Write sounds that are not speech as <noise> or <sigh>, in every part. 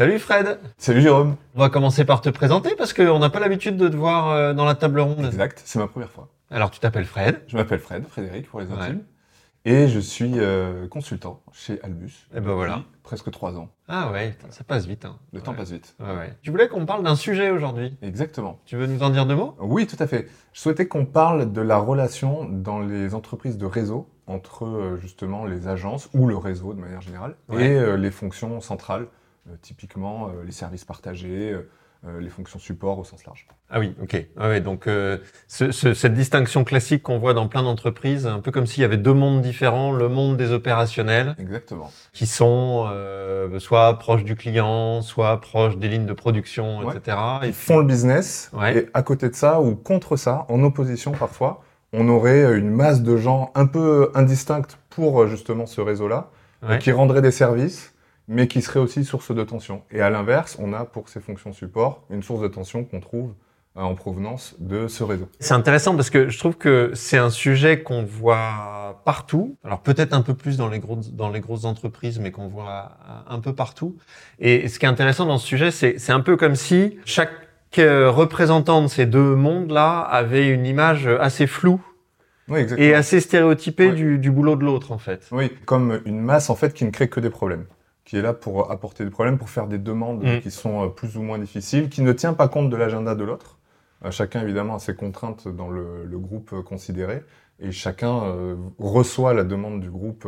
Salut Fred Salut Jérôme On va commencer par te présenter parce qu'on n'a pas l'habitude de te voir euh, dans la table ronde. Exact, c'est ma première fois. Alors tu t'appelles Fred Je m'appelle Fred, Frédéric pour les Ouais. intimes. Et je suis euh, consultant chez Albus. Eh ben voilà. depuis Presque trois ans. Ah ouais, ça passe vite. Hein. Le temps passe vite. Ouais, ouais. Tu voulais qu'on parle d'un sujet aujourd'hui. Exactement. Tu veux nous en dire deux mots? Oui, tout à fait. Je souhaitais qu'on parle de la relation dans les entreprises de réseau entre euh, justement les agences ou le réseau de manière générale Ouais. et euh, les fonctions centrales, typiquement euh, les services partagés, euh, euh, les fonctions support au sens large. Ah oui, ok. Ouais, donc euh, ce- ce- cette distinction classique qu'on voit dans plein d'entreprises, un peu comme s'il y avait deux mondes différents, le monde des opérationnels, Exactement. qui sont euh, soit proches du client, soit proches des lignes de production, Ouais. etc. Et Ils font le business Ouais. et à côté de ça ou contre ça, en opposition parfois, on aurait euh, une masse de gens un peu indistincts pour euh, justement ce réseau-là, qui rendraient des services, mais qui seraient aussi source de tension. Et à l'inverse, on a pour ces fonctions support une source de tension qu'on trouve euh, en provenance de ce réseau. C'est intéressant parce que je trouve que c'est un sujet qu'on voit partout. Alors peut-être un peu plus dans les grosses dans les grosses entreprises, mais qu'on voit un peu partout. Et ce qui est intéressant dans ce sujet, c'est c'est un peu comme si chaque euh, représentant de ces deux mondes-là avait une image assez floue Oui, et assez stéréotypée du, du boulot de l'autre en fait. Oui, comme une masse en fait qui ne crée que des problèmes, qui est là pour apporter des problèmes, pour faire des demandes Mm. qui sont euh, plus ou moins difficiles, qui ne tient pas compte de l'agenda de l'autre. Euh, chacun évidemment a ses contraintes dans le, le groupe euh, considéré, et chacun euh, reçoit la demande du groupe,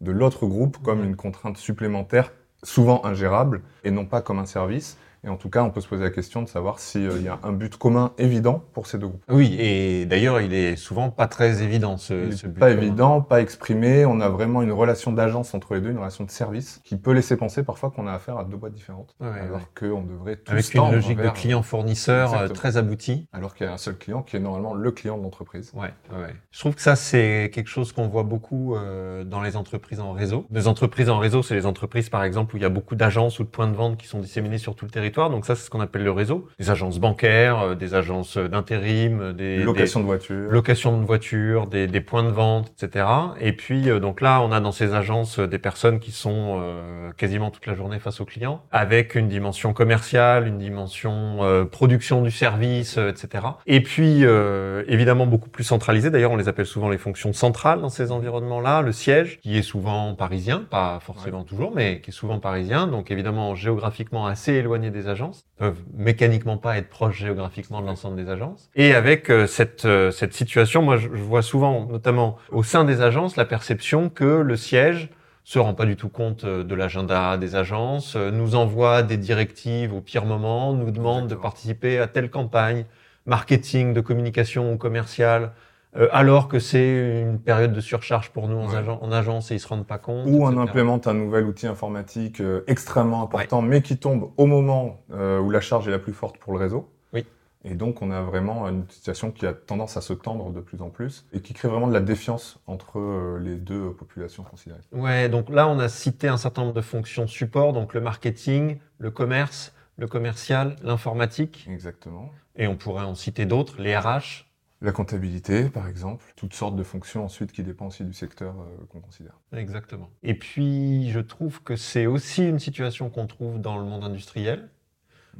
de l'autre groupe, comme Mm. une contrainte supplémentaire, souvent ingérable, et non pas comme un service. Et en tout cas, on peut se poser la question de savoir s'il y a un but commun évident pour ces deux groupes. Oui, et d'ailleurs, il est souvent pas très évident ce, ce but pas commun. évident, pas exprimé. On a vraiment une relation d'agence entre les deux, une relation de service, qui peut laisser penser parfois qu'on a affaire à deux boîtes différentes, Ouais, alors ouais. qu'on devrait tous Avec une logique de client-fournisseur euh, très aboutie. Alors qu'il y a un seul client qui est normalement le client de l'entreprise. Ouais, ouais. Je trouve que ça, c'est quelque chose qu'on voit beaucoup euh, dans les entreprises en réseau. Les entreprises en réseau, c'est les entreprises, par exemple, où il y a beaucoup d'agences ou de points de vente qui sont disséminés sur tout le territoire. Donc ça, c'est ce qu'on appelle le réseau. Des agences bancaires, euh, des agences d'intérim, euh, des, Location de des voiture. locations de voitures, des, des points de vente, etc. Et puis, euh, donc là, on a dans ces agences des personnes qui sont euh, quasiment toute la journée face aux clients, avec une dimension commerciale, une dimension euh, production du service, etc. Et puis, euh, évidemment, beaucoup plus centralisé. D'ailleurs, on les appelle souvent les fonctions centrales dans ces environnements-là. Le siège, qui est souvent parisien, pas forcément toujours, mais qui est souvent parisien. Donc, évidemment, géographiquement assez éloigné des agences, peuvent mécaniquement pas être proches géographiquement de l'ensemble des agences. Et avec euh, cette, euh, cette situation, moi, je, je vois souvent, notamment au sein des agences, la perception que le siège se rend pas du tout compte euh, de l'agenda des agences, nous envoie des directives au pire moment, nous demande de participer à telle campagne, marketing, de communication ou commerciale, euh, alors que c'est une période de surcharge pour nous en, Ouais. agen- en agence et ils se rendent pas compte. Ou on implémente un nouvel outil informatique euh, extrêmement important, mais qui tombe au moment euh, où la charge est la plus forte pour le réseau. Oui. Et donc, on a vraiment une situation qui a tendance à se tendre de plus en plus et qui crée vraiment de la défiance entre les deux populations considérées. Ouais, donc là, on a cité un certain nombre de fonctions support, donc le marketing, le commerce, le commercial, l'informatique, Exactement. et on pourrait en citer d'autres, les RH. La comptabilité, par exemple, toutes sortes de fonctions ensuite qui dépendent aussi du secteur euh, qu'on considère. Exactement. Et puis, je trouve que c'est aussi une situation qu'on trouve dans le monde industriel,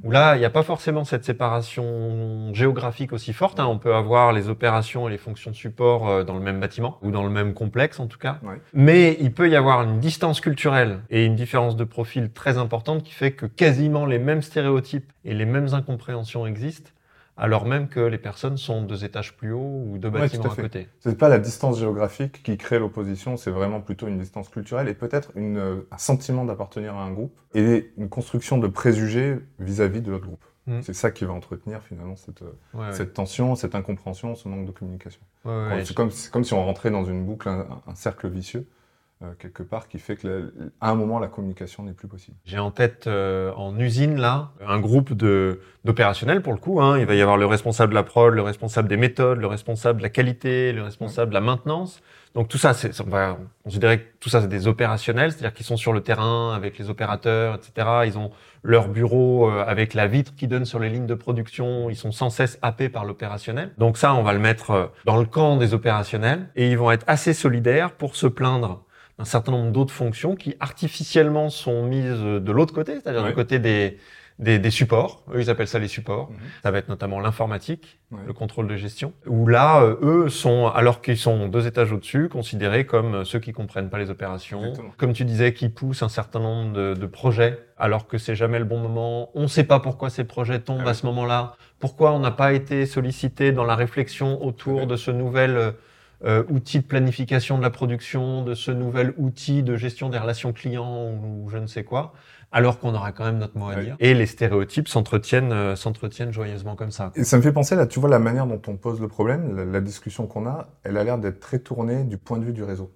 où là, il n'y a pas forcément cette séparation géographique aussi forte. hein. On peut avoir les opérations et les fonctions de support euh, dans le même bâtiment, ou dans le même complexe en tout cas. Ouais. Mais il peut y avoir une distance culturelle et une différence de profil très importante qui fait que quasiment les mêmes stéréotypes et les mêmes incompréhensions existent, alors même que les personnes sont deux étages plus haut ou deux bâtiments à à côté. C'est pas la distance géographique qui crée l'opposition, c'est vraiment plutôt une distance culturelle et peut-être un sentiment d'appartenir à un groupe et une construction de préjugés vis-à-vis de l'autre groupe. Mm. C'est ça qui va entretenir finalement cette, euh, ouais. cette tension, cette incompréhension, ce manque de communication. Ouais, ouais, c'est comme, c'est comme si on rentrait dans une boucle, un, un cercle vicieux, quelque part, qui fait que à un moment la communication n'est plus possible. J'ai en tête euh, en usine là un groupe de d'opérationnels pour le coup. Hein. Il va y avoir le responsable de la prod, le responsable des méthodes, le responsable de la qualité, le responsable de la maintenance. Donc tout ça, c'est, on va considérer que tout ça c'est des opérationnels, c'est-à-dire qu'ils sont sur le terrain avec les opérateurs, etc. Ils ont leur bureau euh, avec la vitre qui donne sur les lignes de production. Ils sont sans cesse happés par l'opérationnel. Donc ça, on va le mettre euh, dans le camp des opérationnels et ils vont être assez solidaires pour se plaindre un certain nombre d'autres fonctions qui artificiellement sont mises de l'autre côté, c'est-à-dire Ouais. du côté des, des, des supports. Eux, ils appellent ça les supports. Mhm. Ça va être notamment l'informatique, Ouais. le contrôle de gestion, où là, euh, eux sont, alors qu'ils sont deux étages au-dessus, considérés comme euh, ceux qui comprennent pas les opérations, Exactement. comme tu disais, qui poussent un certain nombre de, de projets, alors que c'est jamais le bon moment. On ne sait pas pourquoi ces projets tombent Ah à ce moment-là. Pourquoi on n'a pas été sollicité dans la réflexion autour Ouais. de ce nouvel euh, outil de planification de la production, de ce nouvel outil de gestion des relations clients ou, je ne sais quoi, alors qu'on aura quand même notre mot à dire. Et les stéréotypes s'entretiennent, euh, s'entretiennent joyeusement comme ça. Et ça me fait penser, là, tu vois, la manière dont on pose le problème, la, la discussion qu'on a, elle a l'air d'être très tournée du point de vue du réseau.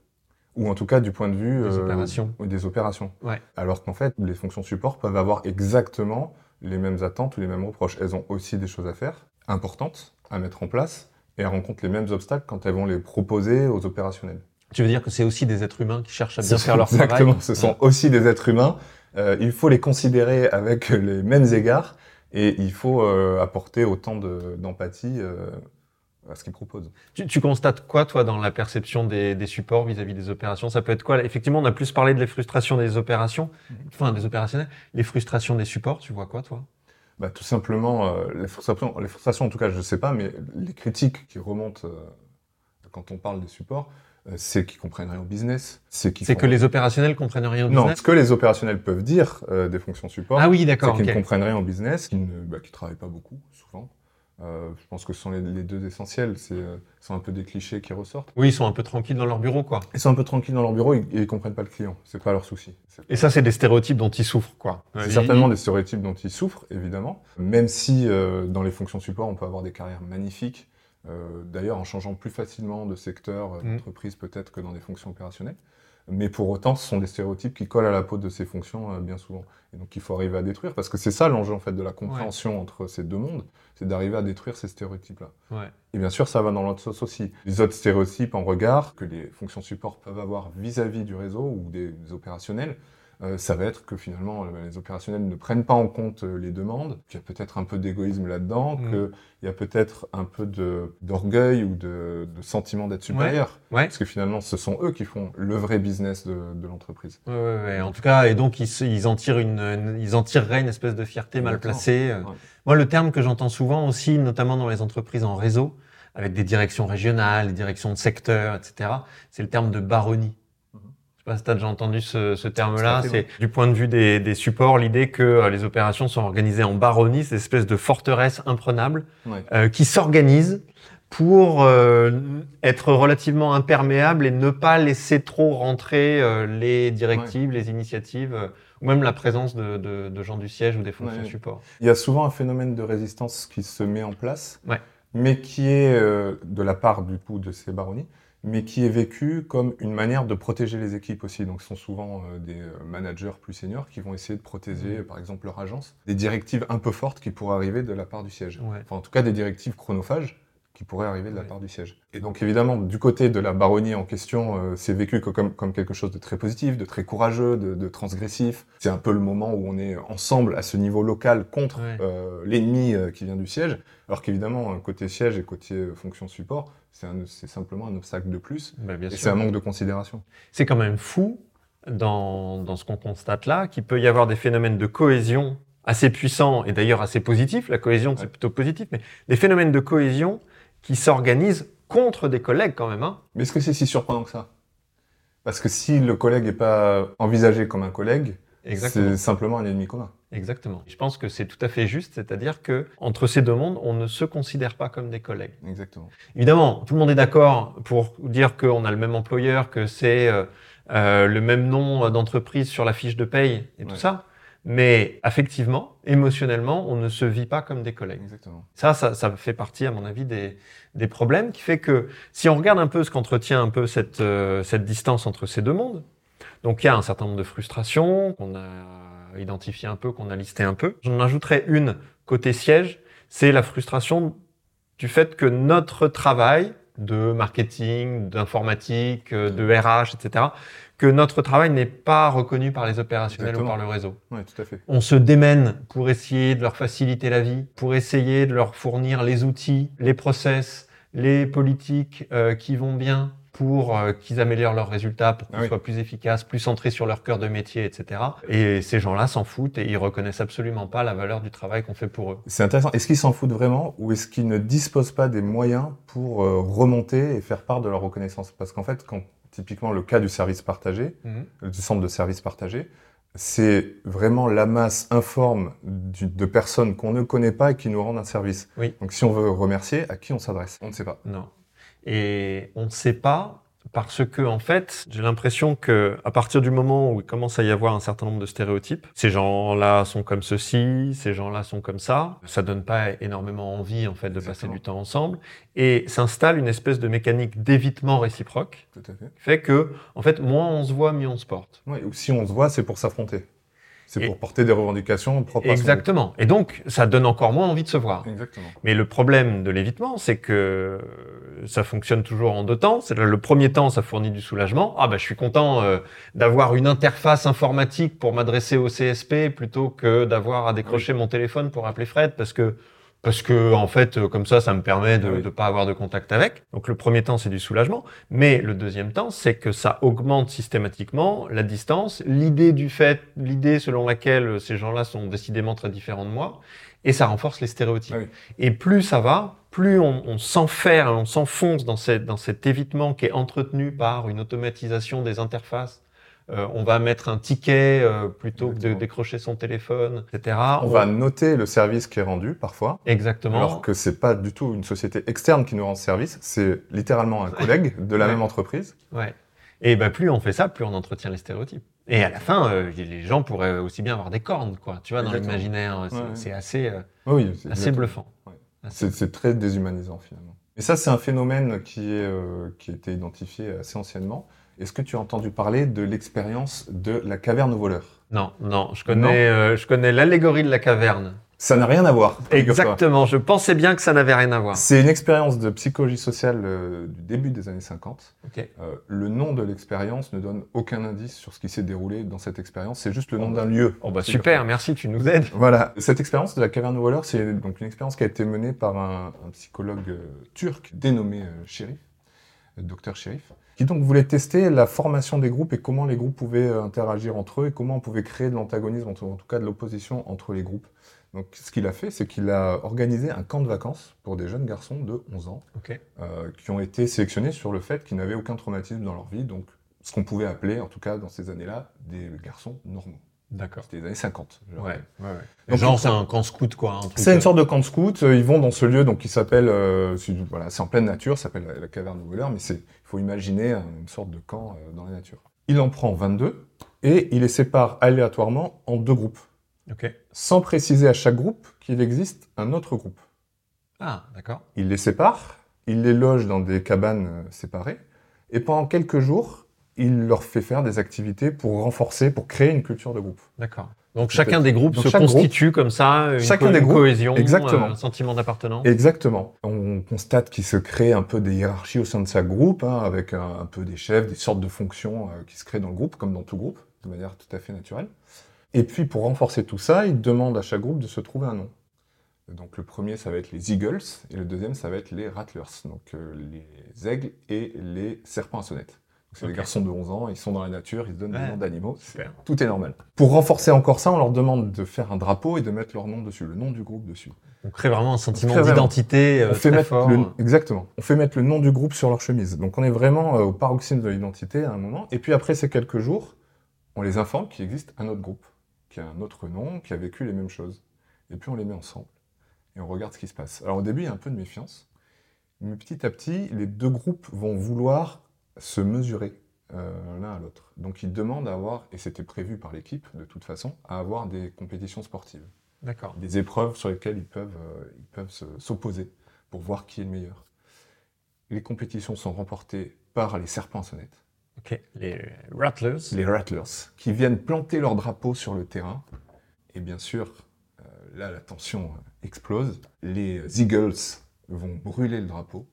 Ou en tout cas du point de vue Des euh, opérations. des opérations. Ouais. Alors qu'en fait, les fonctions support peuvent avoir exactement les mêmes attentes ou les mêmes reproches. Elles ont aussi des choses à faire, importantes, à mettre en place, et elles rencontrent les mêmes obstacles quand elles vont les proposer aux opérationnels. Tu veux dire que c'est aussi des êtres humains qui cherchent à bien faire leur Exactement, travail ce sont aussi des êtres humains. Euh, il faut les considérer avec les mêmes égards et il faut euh, apporter autant de- d'empathie euh, à ce qu'ils proposent. Tu, tu constates quoi, toi, dans la perception des, des supports vis-à-vis des opérations? Ça peut être quoi? Effectivement, on a plus parlé de les frustrations des opérations, Mhm. enfin des opérationnels. Les frustrations des supports, tu vois quoi, toi? Bah, tout simplement, euh, les, frustrations, les frustrations, en tout cas, je ne sais pas, mais les critiques qui remontent euh, quand on parle des supports, euh, c'est qu'ils comprennent rien au business. C'est que les opérationnels comprennent rien au Non, business ce que les opérationnels peuvent dire des fonctions support, Ah oui, c'est qu'ils ne comprennent rien au business, qu'ils ne bah, travaillent pas beaucoup, souvent. Euh, je pense que ce sont les, les deux essentiels. C'est euh, ce sont un peu des clichés qui ressortent. Oui, ils sont un peu tranquilles dans leur bureau, quoi. Ils sont un peu tranquilles dans leur bureau et, et ils comprennent pas le client. C'est pas leur souci. Et ça, c'est des stéréotypes dont ils souffrent, quoi. c'est certainement des stéréotypes dont ils souffrent, évidemment. Même si euh, dans les fonctions support, on peut avoir des carrières magnifiques. D'ailleurs, en changeant plus facilement de secteur Mm. d'entreprise peut-être que dans des fonctions opérationnelles. Mais pour autant, ce sont des stéréotypes qui collent à la peau de ces fonctions euh, bien souvent. Et donc, il faut arriver à détruire, parce que c'est ça l'enjeu en fait de la compréhension entre ces deux mondes, c'est d'arriver à détruire ces stéréotypes-là. Ouais. Et bien sûr, ça va dans l'autre sens aussi. Les autres stéréotypes en regard que les fonctions support peuvent avoir vis-à-vis du réseau ou des, opérationnels, ça va être que finalement, euh, les opérationnels ne prennent pas en compte euh, les demandes, qu'il y a peut-être un peu d'égoïsme là-dedans, Mm. qu'il y a peut-être un peu d'orgueil ou de, de sentiment d'être supérieur. Ouais. Parce que finalement, ce sont eux qui font le vrai business de, de l'entreprise. Ouais. En tout cas, et donc ils, ils en tirent une, une- ils en tireraient une espèce de fierté mal placée. Moi, le terme que j'entends souvent aussi, notamment dans les entreprises en réseau, avec des directions régionales, des directions de secteur, etc., c'est le terme de baronnie. Pas si tu as déjà entendu ce, ce terme-là. C'est du point de vue des, des supports, l'idée que euh, les opérations sont organisées en baronnie, c'est une espèce de forteresse imprenable Ouais. euh, qui s'organise pour euh, être relativement imperméable et ne pas laisser trop rentrer euh, les directives, les initiatives, ou même la présence de, de- de gens du siège ou des fonctions Ouais. support. Il y a souvent un phénomène de résistance qui se met en place, mais qui est de la part du coup de ces baronnies, mais qui est vécu comme une manière de protéger les équipes aussi. Donc, ce sont souvent euh, des euh, managers plus seniors qui vont essayer de protéger, par exemple, leur agence, des directives un peu fortes qui pourraient arriver de la part du siège. Ouais. Enfin, en tout cas, des directives chronophages qui pourraient arriver de la part du siège. Et donc, évidemment, du côté de la baronnie en question, euh, c'est vécu comme, comme quelque chose de très positif, de très courageux, de, de transgressif. C'est un peu le moment où on est ensemble à ce niveau local contre euh, l'ennemi euh, qui vient du siège. Alors qu'évidemment, côté siège et côté fonction support, c'est simplement un obstacle de plus. Bah, Et c'est un manque de considération. c'est quand même fou dans, dans ce qu'on constate là, qu'il peut y avoir des phénomènes de cohésion assez puissants et d'ailleurs assez positifs. La cohésion, c'est Ouais. plutôt positif, mais des phénomènes de cohésion qui s'organisent contre des collègues quand même. Hein. Mais est-ce que c'est si surprenant que ça? Parce que si le collègue n'est pas envisagé comme un collègue, c'est simplement un ennemi commun. Exactement. Je pense que c'est tout à fait juste, c'est-à-dire que entre ces deux mondes, on ne se considère pas comme des collègues. Exactement. Évidemment, tout le monde est d'accord pour dire qu'on a le même employeur, que c'est euh, euh, le même nom d'entreprise sur la fiche de paye et tout ça. Mais affectivement, émotionnellement, on ne se vit pas comme des collègues. Exactement. Ça, ça, ça fait partie, à mon avis, des, des problèmes qui fait que si on regarde un peu ce qu'entretient un peu cette, euh, cette distance entre ces deux mondes, donc il y a un certain nombre de frustrations qu'on a identifié un peu, qu'on a listé un peu. J'en ajouterai une côté siège, c'est la frustration du fait que notre travail de marketing, d'informatique, euh, de RH, etc., que notre travail n'est pas reconnu par les opérationnels Exactement. ou par le réseau. Oui, tout à fait. On se démène pour essayer de leur faciliter la vie, pour essayer de leur fournir les outils, les process, les politiques euh, qui vont bien, pour euh, qu'ils améliorent leurs résultats, pour qu'ils Ah oui. soient plus efficaces, plus centrés sur leur cœur de métier, etc. Et ces gens-là s'en foutent et ils reconnaissent absolument pas la valeur du travail qu'on fait pour eux. C'est intéressant. Est-ce qu'ils s'en foutent vraiment ou est-ce qu'ils ne disposent pas des moyens pour euh, remonter et faire part de leur reconnaissance? Parce qu'en fait, quand typiquement le cas du service partagé, du centre de service partagé, c'est vraiment la masse informe du- de personnes qu'on ne connaît pas et qui nous rendent un service. Oui. Donc si on veut remercier, à qui on s'adresse? On ne sait pas. Non. Et on ne sait pas parce que, en fait, j'ai l'impression que à partir du moment où il commence à y avoir un certain nombre de stéréotypes, ces gens-là sont comme ceci, ces gens-là sont comme ça, ça donne pas énormément envie, en fait, de passer du temps ensemble. Et s'installe une espèce de mécanique d'évitement réciproque Tout à fait. qui fait que, en fait, moins on se voit, mieux on se porte. Ouais, ou si on se voit, c'est pour s'affronter. C'est pour porter des revendications propres Exactement. Et donc, ça donne encore moins envie de se voir. à son Exactement. Mais le problème de l'évitement, c'est que ça fonctionne toujours en deux temps. C'est le premier temps, ça fournit du soulagement. Ah bah je suis content euh, d'avoir une interface informatique pour m'adresser au CSP plutôt que d'avoir à décrocher mon téléphone pour appeler Fred parce que parce que en fait euh, comme ça ça me permet de Ah oui. ne pas avoir de contact avec. Donc le premier temps c'est du soulagement, mais le deuxième temps c'est que ça augmente systématiquement la distance, l'idée du fait, l'idée selon laquelle ces gens-là sont décidément très différents de moi et ça renforce les stéréotypes. Ah oui. Et plus ça va, plus on, on s'enferme, on s'enfonce dans, cette, dans cet évitement qui est entretenu par une automatisation des interfaces. Euh, on va mettre un ticket euh, plutôt que de décrocher son téléphone, etc. On va noter le service qui est rendu parfois, Exactement. alors que c'est pas du tout une société externe qui nous rend ce service, c'est littéralement un collègue de la Ouais. même entreprise. Ouais. Et ben plus on fait ça, plus on entretient les stéréotypes. Et à la fin, euh, les gens pourraient aussi bien avoir des cornes, quoi. Tu vois, dans l'imaginaire, c'est Ouais, assez, Oui, assez bluffant. C'est c'est très déshumanisant finalement. Et ça, c'est un phénomène qui, est, euh, qui a été identifié assez anciennement. Est-ce que tu as entendu parler de l'expérience de la caverne aux voleurs Non, non, je connais, euh, je connais l'allégorie de la caverne. Ça n'a rien à voir. Exactement. Je pensais bien que ça n'avait rien à voir. C'est une expérience de psychologie sociale euh, du début des années 50. Ok. Euh, le nom de l'expérience ne donne aucun indice sur ce qui s'est déroulé dans cette expérience. C'est juste le nom d'un lieu. Oh bah super, merci, tu nous aides. Voilà. Cette expérience de la caverne aux voleurs, c'est donc une expérience qui a été menée par un, un psychologue euh, turc dénommé Sherif, docteur Sherif, qui donc voulait tester la formation des groupes et comment les groupes pouvaient euh, interagir entre eux et comment on pouvait créer de l'antagonisme, en tout cas de l'opposition entre les groupes. Donc ce qu'il a fait, c'est qu'il a organisé un camp de vacances pour des jeunes garçons de 11 ans euh, qui ont été sélectionnés sur le fait qu'ils n'avaient aucun traumatisme dans leur vie, donc ce qu'on pouvait appeler, en tout cas dans ces années-là, des garçons normaux. D'accord. C'était les années 50. je Ouais, ouais, ouais. Donc, Genre, c'est un camp scout, quoi. un C'est une euh, sorte de camp scout. euh, Ils vont dans ce lieu donc qui s'appelle, euh, c'est voilà, c'est en pleine nature, ça s'appelle la, la caverne de voleurs, mais c'est, il faut imaginer un- une sorte de camp euh, dans la nature. Il en prend 22 et il les sépare aléatoirement en deux groupes, Ok. sans préciser à chaque groupe qu'il existe un autre groupe. Ah, d'accord. Il les sépare, il les loge dans des cabanes séparées, et pendant quelques jours, il leur fait faire des activités pour renforcer, pour créer une culture de groupe. D'accord. Donc, chacun des groupes Donc, se groupe- constitue comme ça, une, Chacun co- des une groupes, cohésion, exactement. euh, un sentiment d'appartenance. Exactement. On constate qu'il se crée un peu des hiérarchies au sein de sa groupe, hein, avec un, un peu des chefs, des sortes de fonctions euh, qui se créent dans le groupe, comme dans tout groupe, de manière tout à fait naturelle. Et puis, pour renforcer tout ça, il demande à chaque groupe de se trouver un nom. Donc, le premier, ça va être les Eagles, et le deuxième, ça va être les Rattlers, donc euh, les aigles et les serpents à sonnette. C'est des garçons de 11 ans, ils sont dans la nature, ils se donnent Ouais. des noms d'animaux. Tout est normal. Pour renforcer encore ça, on leur demande de faire un drapeau et de mettre leur nom dessus, le nom du groupe dessus. On crée vraiment un sentiment d'identité euh, on fait très mettre fort. le, exactement. On fait mettre le nom du groupe sur leur chemise. Donc on est vraiment euh, au paroxysme de l'identité à un moment. Et puis après ces quelques jours, on les informe qu'il existe un autre groupe, qui a un autre nom, qui a vécu les mêmes choses. Et puis on les met ensemble et on regarde ce qui se passe. Alors au début, il y a un peu de méfiance, mais petit à petit, les deux groupes vont vouloir se mesurer euh, l'un à l'autre. Donc ils demandent à avoir, et c'était prévu par l'équipe de toute façon, à avoir des compétitions sportives D'accord. des épreuves sur lesquelles ils peuvent, euh, ils peuvent se- s'opposer pour voir qui est le meilleur. Les compétitions sont remportées par les serpents à sonnette, Ok. Les Rattlers. les Rattlers, qui viennent planter leur drapeau sur le terrain. Et bien sûr, euh, là, la tension explose. Les Eagles vont brûler le drapeau.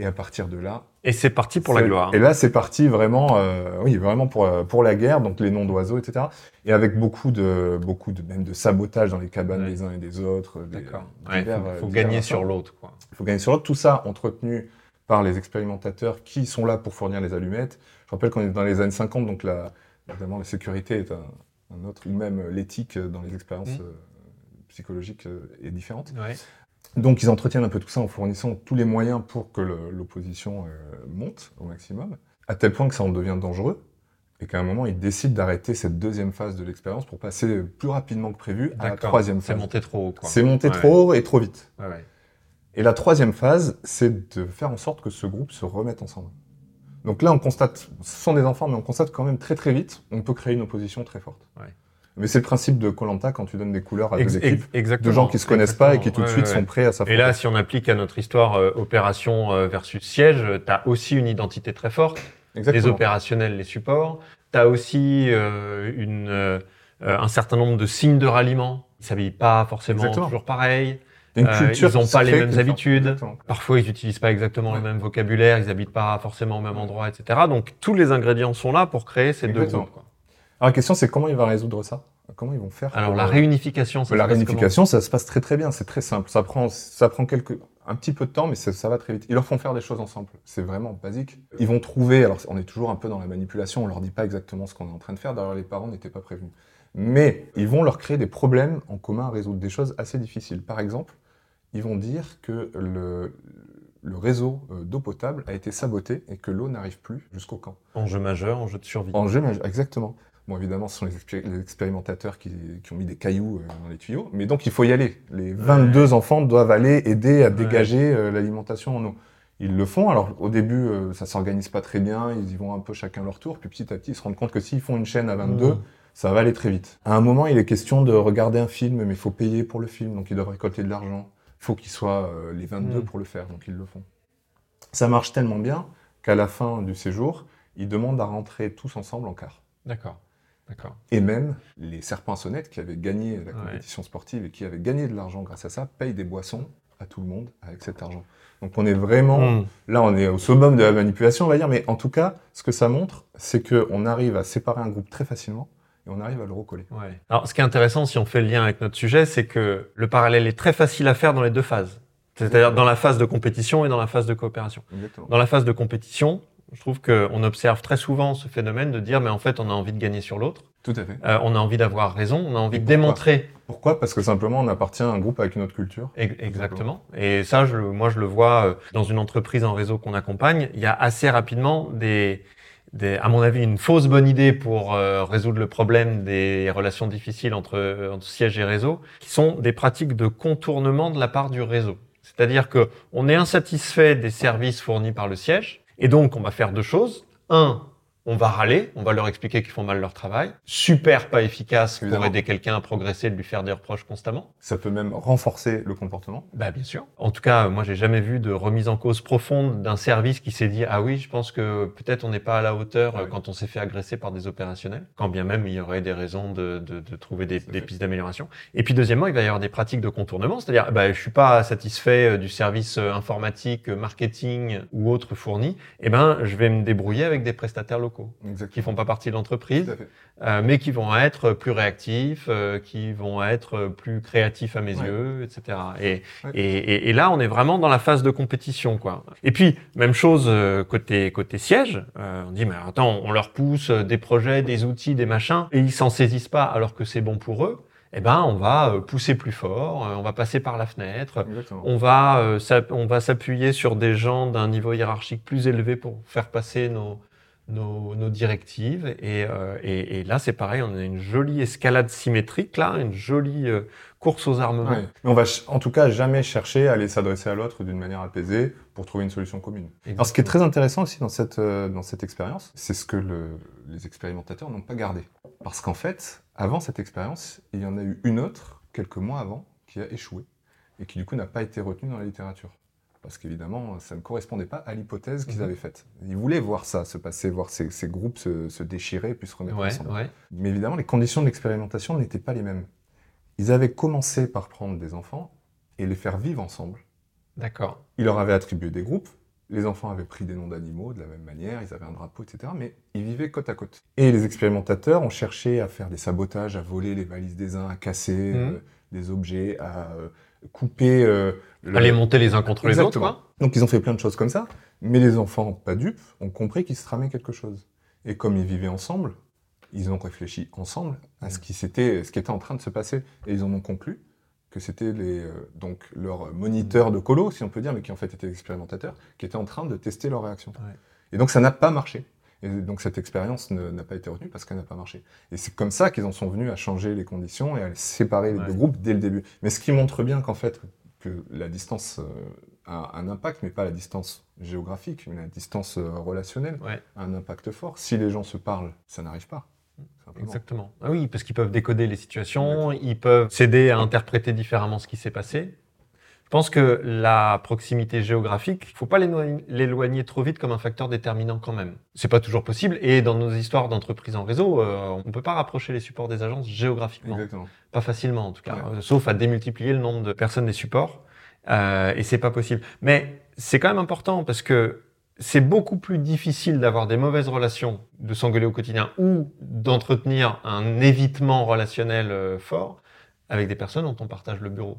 Et à partir de là, Et c'est parti pour la gloire. Et là, c'est parti vraiment, euh, oui, vraiment pour, euh, pour la guerre, donc les noms d'oiseaux, etc. Et avec beaucoup de, beaucoup de, même de sabotage dans les cabanes Ouais. des uns et des autres. D'accord. Ouais, faut, euh, faut gagner sur l'autre, quoi. Il faut gagner sur l'autre. Tout ça entretenu par les expérimentateurs qui sont là pour fournir les allumettes. Je rappelle qu'on est dans les années 50, donc la, évidemment la sécurité est un, un autre, ou même l'éthique dans les expériences Mm. euh, psychologiques est différente. Ouais. Donc ils entretiennent un peu tout ça en fournissant tous les moyens pour que l'opposition euh, monte au maximum, à tel point que ça en devient dangereux, et qu'à un moment ils décident d'arrêter cette deuxième phase de l'expérience pour passer plus rapidement que prévu à la troisième C'est phase. monté trop haut. C'est monté Ouais. trop haut et trop vite. Ouais, ouais. Et la troisième phase, c'est de faire en sorte que ce groupe se remette ensemble. Donc là, on constate, ce sont des enfants, mais on constate quand même très très vite, on peut créer une opposition très forte. Mais c'est le principe de Colanta quand tu donnes des couleurs à Ex- deux équipes, ex- exactement. de gens qui se connaissent pas et qui tout de suite Ouais, sont prêts à s'affronter. Et là, si on applique à notre histoire euh, opération euh, versus siège, tu as aussi une identité très forte. Les Exactement. opérationnels, les supports. Tu as aussi euh, une, euh, un certain nombre de signes de ralliement. Ils s'habillent pas forcément Exactement. toujours pareil. Une culture ils ont qui se pas les mêmes habitudes. Exactement. Parfois, ils n'utilisent pas exactement le même vocabulaire, ils habitent pas forcément au même endroit, etc. Donc, tous les ingrédients sont là pour créer ces deux groupes. quoi. Alors la question, c'est comment il va résoudre ça? Comment ils vont faire Alors, la euh, réunification, ça la se passe réunification, ça se passe très très bien. C'est très simple. Ça prend, ça prend quelques, un petit peu de temps, mais ça, ça va très vite. Ils leur font faire des choses ensemble. C'est vraiment basique. Ils vont trouver. Alors, on est toujours un peu dans la manipulation. On leur dit pas exactement ce qu'on est en train de faire. D'ailleurs, les parents n'étaient pas prévenus. Mais ils vont leur créer des problèmes en commun à résoudre, des choses assez difficiles. Par exemple, ils vont dire que le, le réseau euh, d'eau potable a été saboté et que l'eau n'arrive plus jusqu'au camp. Enjeu majeur, enjeu de survie. Enjeu majeur, exactement. Bon, évidemment, ce sont les, expé- les expérimentateurs qui, qui ont mis des cailloux euh, dans les tuyaux, mais donc il faut y aller. Les 22 enfants doivent aller aider à dégager euh, l'alimentation en eau. Ils le font, alors au début, euh, ça s'organise pas très bien, ils y vont un peu chacun leur tour, puis petit à petit, ils se rendent compte que s'ils font une chaîne à 22, Mmh. ça va aller très vite. À un moment, il est question de regarder un film, mais il faut payer pour le film, donc ils doivent récolter de l'argent. Il faut qu'ils soient euh, les 22 Mm. pour le faire, donc ils le font. Ça marche tellement bien qu'à la fin du séjour, ils demandent à rentrer tous ensemble en quart. D'accord. Et même les serpents à sonnettes qui avaient gagné la Ouais. compétition sportive et qui avaient gagné de l'argent grâce à ça, payent des boissons à tout le monde avec cet argent. Donc on est vraiment, Mmh. là on est au summum de la manipulation on va dire, mais en tout cas, ce que ça montre, c'est qu'on arrive à séparer un groupe très facilement et on arrive à le recoller. Ouais. Alors, ce qui est intéressant, si on fait le lien avec notre sujet, c'est que le parallèle est très facile à faire dans les deux phases. C'est-à-dire dans la phase de compétition et dans la phase de coopération. Exactement. Dans la phase de compétition, je trouve qu'on observe très souvent ce phénomène de dire, mais en fait, on a envie de gagner sur l'autre, Tout à fait. euh, on a envie d'avoir raison, on a envie de démontrer Pourquoi? Parce que simplement on appartient à un groupe avec une autre culture. Ex- Exactement. Et ça, je, moi, je le vois euh, dans une entreprise en réseau qu'on accompagne. Il y a assez rapidement des, des à mon avis, une fausse bonne idée pour euh, résoudre le problème des relations difficiles entre, entre siège et réseau, qui sont des pratiques de contournement de la part du réseau. C'est-à-dire que on est insatisfait des services fournis par le siège, et donc on va faire deux choses. Un, on va râler, on va leur expliquer qu'ils font mal leur travail. Super pas efficace pour aider quelqu'un à progresser, de lui faire des reproches constamment. Ça peut même renforcer le comportement. Bah bien sûr. En tout cas, moi j'ai jamais vu de remise en cause profonde d'un service qui s'est dit ah oui, je pense que peut-être on n'est pas à la hauteur Ouais. quand on s'est fait agresser par des opérationnels. Quand bien même il y aurait des raisons de, de, de trouver des, pistes d'amélioration. Et puis deuxièmement, il va y avoir des pratiques de contournement, c'est-à-dire bah je suis pas satisfait euh, du service euh, informatique, euh, marketing ou autre fourni. Eh ben je vais me débrouiller avec des prestataires locaux qui Exactement. font pas partie de l'entreprise euh, mais qui vont être plus réactifs, euh, qui vont être plus créatifs à mes Ouais. yeux, etc. Et, Ouais. et, et, et là, on est vraiment dans la phase de compétition, quoi. Et puis, même chose euh, côté côté siège. on dit, mais attends, on leur pousse des projets, des outils, des machins, et ils s'en saisissent pas alors que c'est bon pour eux. Eh ben, on va pousser plus fort, on va passer par la fenêtre, Exactement. on va, on va s'appuyer sur des gens d'un niveau hiérarchique plus élevé pour faire passer nos, nos, nos directives. Et, euh, et, et là, c'est pareil, on a une jolie escalade symétrique, là, une jolie euh, course aux armements. Ouais. Mais on va en tout cas jamais chercher à aller s'adresser à l'autre d'une manière apaisée pour trouver une solution commune. Alors ce qui est très intéressant aussi dans cette, euh, dans cette expérience, c'est ce que le- les expérimentateurs n'ont pas gardé. Parce qu'en fait, avant cette expérience, il y en a eu une autre, quelques mois avant, qui a échoué et qui du coup n'a pas été retenue dans la littérature. Parce qu'évidemment, ça ne correspondait pas à l'hypothèse qu'ils Mhm. avaient faite. Ils voulaient voir ça se passer, voir ces, ces groupes se, se déchirer puis se remettre Ouais, ensemble. ouais. Mais évidemment, les conditions de l'expérimentation n'étaient pas les mêmes. Ils avaient commencé par prendre des enfants et les faire vivre ensemble. D'accord. Ils leur avaient attribué des groupes. Les enfants avaient pris des noms d'animaux de la même manière, ils avaient un drapeau, etc. Mais ils vivaient côte à côte. Et les expérimentateurs ont cherché à faire des sabotages, à voler les valises des uns, à casser Mhm. euh, des objets, à euh, couper. euh, le- Aller monter les uns contre les autres, quoi. Donc ils ont fait plein de choses comme ça, mais les enfants, pas dupes, ont compris qu'ils se tramaient quelque chose. Et comme ils vivaient ensemble, ils ont réfléchi ensemble à ce qui, s'était, ce qui était en train de se passer. Et ils en ont conclu que c'était les, euh, donc leurs moniteurs de colo, si on peut dire, mais qui en fait étaient expérimentateurs, qui étaient en train de tester leur réaction. Ouais. Et donc ça n'a pas marché. Et donc cette expérience n'a pas été retenue parce qu'elle n'a pas marché. Et c'est comme ça qu'ils en sont venus à changer les conditions et à séparer les Ouais. deux groupes dès le début. Mais ce qui montre bien qu'en fait, que la distance euh, a un impact, mais pas la distance géographique, mais la distance euh, relationnelle Ouais. a un impact fort. Si les gens se parlent, ça n'arrive pas. simplement. Exactement. Ah oui, parce qu'ils peuvent décoder les situations, ils peuvent s'aider à interpréter différemment ce qui s'est passé. Je pense que la proximité géographique, il faut pas l'éloigner trop vite comme un facteur déterminant quand même. C'est pas toujours possible. Et dans nos histoires d'entreprise en réseau, euh, on peut pas rapprocher les supports des agences géographiquement. Exactement. Pas facilement en tout cas, Ouais. Euh, sauf à démultiplier le nombre de personnes des supports. Euh, et c'est pas possible. Mais c'est quand même important parce que c'est beaucoup plus difficile d'avoir des mauvaises relations, de s'engueuler au quotidien ou d'entretenir un évitement relationnel euh, fort avec des personnes dont on partage le bureau.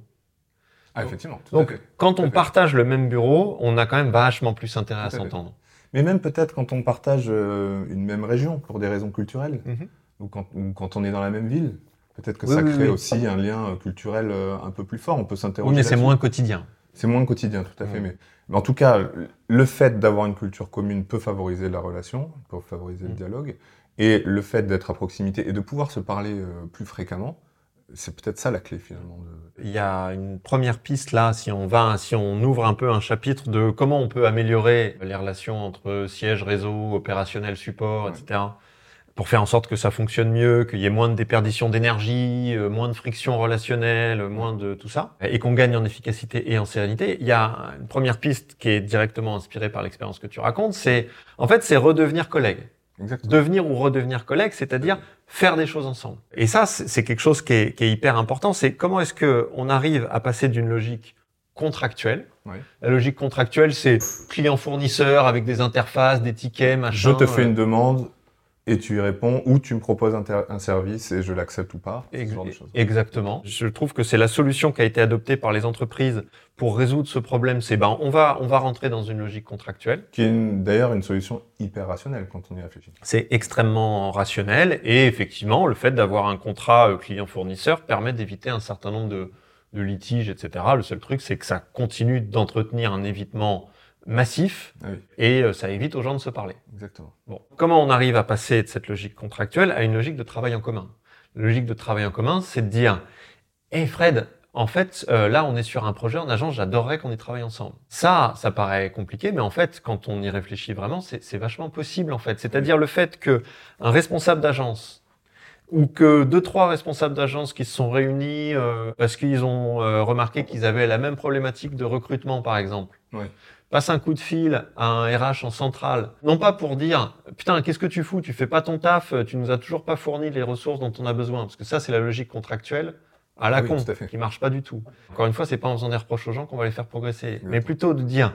Ah, effectivement. tout Donc, quand on partage le même bureau, on a quand même vachement plus intérêt à s'entendre. Mais même peut-être quand on partage euh, une même région pour des raisons culturelles, Mhm. ou, quand, ou quand on est dans la même ville, peut-être que Oui, ça oui, crée oui. aussi un lien euh, culturel euh, un peu plus fort. On peut s'interroger. Oui, mais c'est moins quotidien. C'est moins quotidien, tout à fait. Mm. Mais, mais en tout cas, le fait d'avoir une culture commune peut favoriser la relation, peut favoriser le Mm. dialogue. Et le fait d'être à proximité et de pouvoir se parler euh, plus fréquemment, c'est peut-être ça la clé finalement. De... Il y a une première piste là, si on va, si on ouvre un peu un chapitre de comment on peut améliorer les relations entre siège, réseau, opérationnel, support, Ouais. etc. Pour faire en sorte que ça fonctionne mieux, qu'il y ait moins de déperdition d'énergie, euh, moins de friction relationnelle, moins de tout ça, et qu'on gagne en efficacité et en sérénité. Il y a une première piste qui est directement inspirée par l'expérience que tu racontes, c'est en fait c'est redevenir collègue Exactement. devenir ou redevenir collègue, c'est-à-dire faire des choses ensemble. Et ça, c'est quelque chose qui est, qui est hyper important. C'est comment est-ce que on arrive à passer d'une logique contractuelle. Oui. La logique contractuelle, c'est client-fournisseur avec des interfaces, des tickets, Je machin. te fais euh, une demande et tu y réponds, ou tu me proposes un, service et je l'accepte ou pas. Ce Ex- genre de choses. Exactement. Je trouve que c'est la solution qui a été adoptée par les entreprises pour résoudre ce problème. C'est ben on va on va rentrer dans une logique contractuelle. Qui est d'ailleurs une solution hyper rationnelle quand on y réfléchit. C'est extrêmement rationnel et effectivement, le fait d'avoir un contrat euh, client-fournisseur permet d'éviter un certain nombre de, de litiges, etc. Le seul truc, c'est que ça continue d'entretenir un évitement massif Ah oui, et euh, ça évite aux gens de se parler. exactement. Bon, comment on arrive à passer de cette logique contractuelle à une logique de travail en commun? La logique de travail en commun, c'est de dire, hé Fred, en fait, euh, là, on est sur un projet en agence, j'adorerais qu'on y travaille ensemble. Ça, ça paraît compliqué, mais en fait, quand on y réfléchit vraiment, c'est vachement possible, en fait. C'est-à-dire le fait que un responsable d'agence ou que deux, trois responsables d'agence qui se sont réunis euh, parce qu'ils ont remarqué qu'ils avaient la même problématique de recrutement, par exemple. Passe un coup de fil à un RH en centrale, non pas pour dire putain qu'est-ce que tu fous, tu fais pas ton taf, tu nous as toujours pas fourni les ressources dont on a besoin, parce que ça c'est la logique contractuelle à la Oui, con qui marche pas du tout. Encore une fois, c'est pas en faisant des reproches aux gens qu'on va les faire progresser, mais plutôt de dire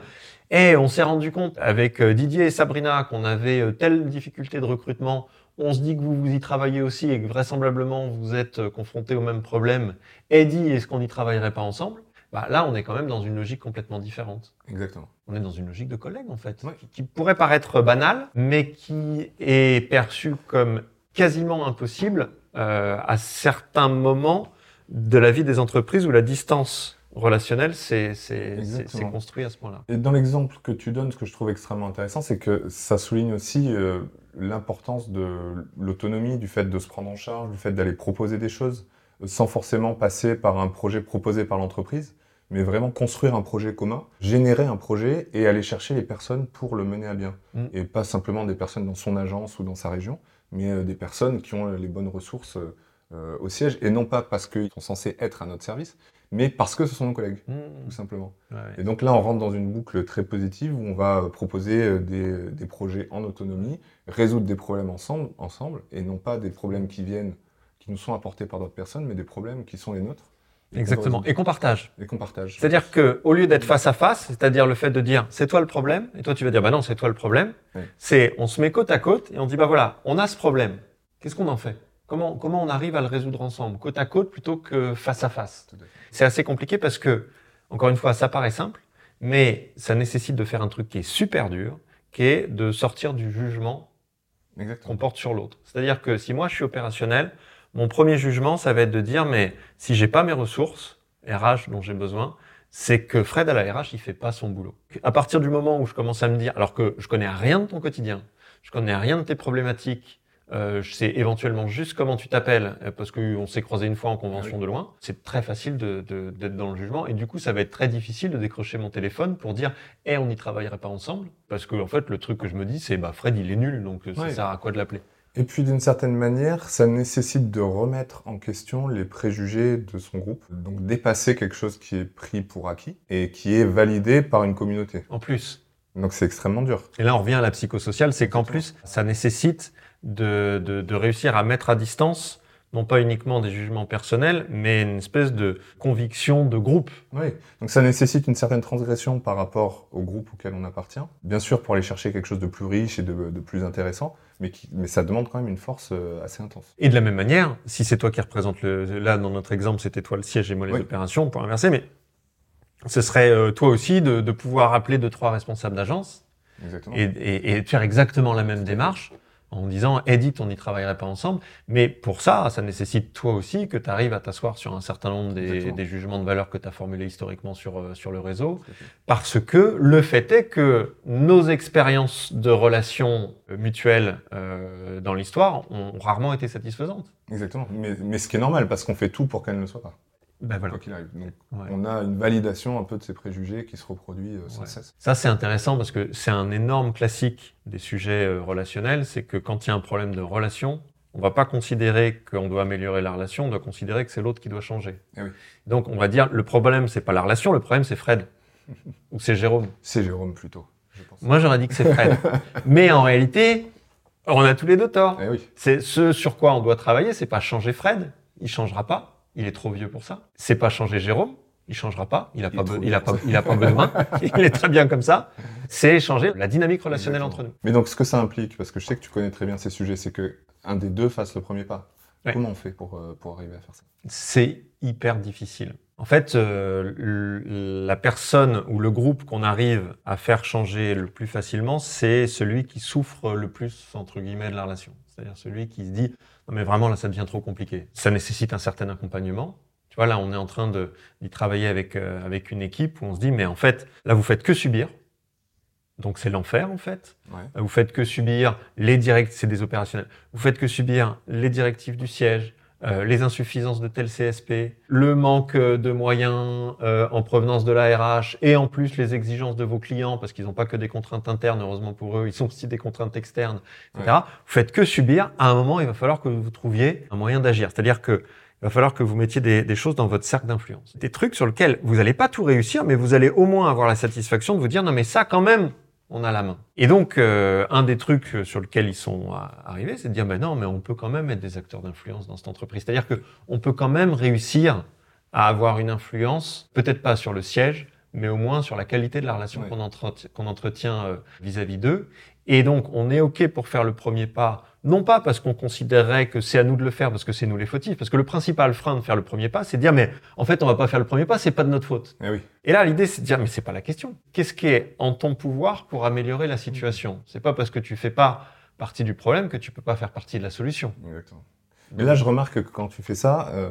eh on s'est rendu compte avec euh, Didier et Sabrina qu'on avait euh, telle difficulté de recrutement. On se dit que vous, vous y travaillez aussi et que vraisemblablement vous êtes euh, confrontés au même problème. Eddie, est-ce qu'on n'y travaillerait pas ensemble? Bah, Là, on est quand même dans une logique complètement différente. Exactement. On est dans une logique de collègue, en fait, Ouais. qui, qui pourrait paraître banale, mais qui est perçue comme quasiment impossible euh, à certains moments de la vie des entreprises où la distance relationnelle s'est c'est- c'est- Exactement. c'est construit à ce point-là. Et dans l'exemple que tu donnes, ce que je trouve extrêmement intéressant, c'est que ça souligne aussi euh, l'importance de l'autonomie, du fait de se prendre en charge, du fait d'aller proposer des choses, euh, sans forcément passer par un projet proposé par l'entreprise, mais vraiment construire un projet commun, générer un projet et aller chercher les personnes pour le mener à bien. Mm. Et pas simplement des personnes dans son agence ou dans sa région, mais euh, des personnes qui ont les bonnes ressources euh, euh, au siège, et non pas parce qu'ils sont censés être à notre service, mais parce que ce sont nos collègues, Mmh. tout simplement. Ouais. Et donc là, on rentre dans une boucle très positive où on va euh, proposer euh, des, des projets en autonomie, résoudre des problèmes ensemble, ensemble, et non pas des problèmes qui viennent, qui nous sont apportés par d'autres personnes, mais des problèmes qui sont les nôtres. Exactement. Et qu'on partage. Et qu'on partage. C'est-à-dire que au lieu d'être face à face, c'est-à-dire le fait de dire c'est toi le problème, et toi tu vas dire bah non c'est toi le problème, Oui. c'est on se met côte à côte et on dit bah voilà on a ce problème, qu'est-ce qu'on en fait? Comment, comment on arrive à le résoudre ensemble, côte à côte plutôt que face à face. C'est assez compliqué parce que, encore une fois, ça paraît simple, mais ça nécessite de faire un truc qui est super dur, qui est de sortir du jugement qu'on porte sur l'autre. C'est-à-dire que si moi je suis opérationnel, mon premier jugement, ça va être de dire, mais si j'ai pas mes ressources RH dont j'ai besoin, c'est que Fred à la RH, il fait pas son boulot. À partir du moment où je commence à me dire, alors que je connais rien de ton quotidien, je connais rien de tes problématiques, euh, je sais éventuellement juste comment tu t'appelles, euh, parce qu'on s'est croisé une fois en convention Oui. de loin, c'est très facile de- de- d'être dans le jugement, et du coup, ça va être très difficile de décrocher mon téléphone pour dire, eh, on n'y travaillerait pas ensemble, parce que en fait, le truc que je me dis, c'est, bah, Fred, il est nul, donc euh, ça sert à quoi de l'appeler? Et puis d'une certaine manière, ça nécessite de remettre en question les préjugés de son groupe, donc dépasser quelque chose qui est pris pour acquis et qui est validé par une communauté. En plus, Donc c'est extrêmement dur. Et là, on revient à la psychosociale, c'est qu'en plus, ça nécessite de, de, de réussir à mettre à distance, non pas uniquement des jugements personnels, mais une espèce de conviction de groupe. Oui. Donc ça nécessite une certaine transgression par rapport au groupe auquel on appartient. Bien sûr pour aller chercher quelque chose de plus riche et de, de plus intéressant, mais, qui, mais ça demande quand même une force euh, assez intense. Et de la même manière, si c'est toi qui représente le, là, dans notre exemple, c'était toi le siège et moi les Oui. opérations, pour inverser, mais ce serait euh, toi aussi de, de pouvoir appeler deux, trois responsables d'agence Exactement. et, et, faire exactement la même démarche en disant Edith, on n'y travaillerait pas ensemble. Mais pour ça, ça nécessite toi aussi que tu arrives à t'asseoir sur un certain nombre des, jugements de valeur que tu as formulés historiquement sur, euh, sur le réseau. Parce que le fait est que nos expériences de relations euh, mutuelles euh, dans l'histoire ont rarement été satisfaisantes. Exactement. Mais, mais ce qui est normal parce qu'on fait tout pour qu'elle ne le soit pas, Ben voilà. quoi qu'il arrive. Donc Ouais. on a une validation un peu de ces préjugés qui se reproduit euh, sans Ouais. cesse. Ça, c'est intéressant parce que c'est un énorme classique des sujets euh, relationnels. C'est que quand il y a un problème de relation, on va pas considérer qu'on doit améliorer la relation, on doit considérer que c'est l'autre qui doit changer. Eh oui. Donc, on va dire, le problème, c'est pas la relation, le problème, c'est Fred. <laughs> Ou c'est Jérôme. C'est Jérôme plutôt, je pense. Moi, j'aurais dit que c'est Fred. <laughs> Mais en réalité, on a tous les deux tort. Eh oui. C'est ce sur quoi on doit travailler, c'est pas changer Fred, il changera pas, il est trop vieux pour ça. C'est pas changer Jérôme, il changera pas, il a Il pas, il a pas, il a pas besoin, <laughs> il est très bien comme ça. C'est changer la dynamique relationnelle Exactement. entre nous. Mais donc, ce que ça implique, parce que je sais que tu connais très bien ces sujets, c'est que un des deux fasse le premier pas. Ouais. Comment on fait pour, euh, pour arriver à faire ça? C'est hyper difficile. En fait, euh, la personne ou le groupe qu'on arrive à faire changer le plus facilement, c'est celui qui souffre le plus entre guillemets de la relation. C'est-à-dire celui qui se dit non mais vraiment là ça devient trop compliqué. Ça nécessite un certain accompagnement. Tu vois là on est en train de d'y travailler avec euh, avec une équipe où on se dit mais en fait là vous faites que subir. Donc c'est l'enfer en fait. Ouais. Vous faites que subir les directs, c'est des opérationnels. Vous faites que subir les directives du siège, les insuffisances de tel CSP, le manque euh, de moyens euh, en provenance de la RH et en plus les exigences de vos clients parce qu'ils n'ont pas que des contraintes internes, heureusement pour eux, ils ont aussi des contraintes externes, etc. Vous faites que subir. À un moment, il va falloir que vous trouviez un moyen d'agir. C'est-à-dire que il va falloir que vous mettiez des, des choses dans votre cercle d'influence. Des trucs sur lesquels vous n'allez pas tout réussir, mais vous allez au moins avoir la satisfaction de vous dire non mais ça quand même, on a la main. Et donc, euh, un des trucs sur lesquels ils sont euh, arrivés, c'est de dire, ben non, mais on peut quand même être des acteurs d'influence dans cette entreprise. C'est-à-dire que on peut quand même réussir à avoir une influence, peut-être pas sur le siège, mais au moins sur la qualité de la relation Ouais. qu'on entretient, qu'on euh, vis-à-vis d'eux. Et donc, on est OK pour faire le premier pas, non pas parce qu'on considérerait que c'est à nous de le faire, parce que c'est nous les fautifs, parce que le principal frein de faire le premier pas, c'est de dire, mais en fait, on va pas faire le premier pas, c'est pas de notre faute. Eh oui. Et là, l'idée, c'est de dire, mais c'est pas la question. Qu'est-ce qui est en ton pouvoir pour améliorer la situation? C'est pas parce que tu fais pas partie du problème que tu peux pas faire partie de la solution. Exactement. Mais là, je remarque que quand tu fais ça, euh,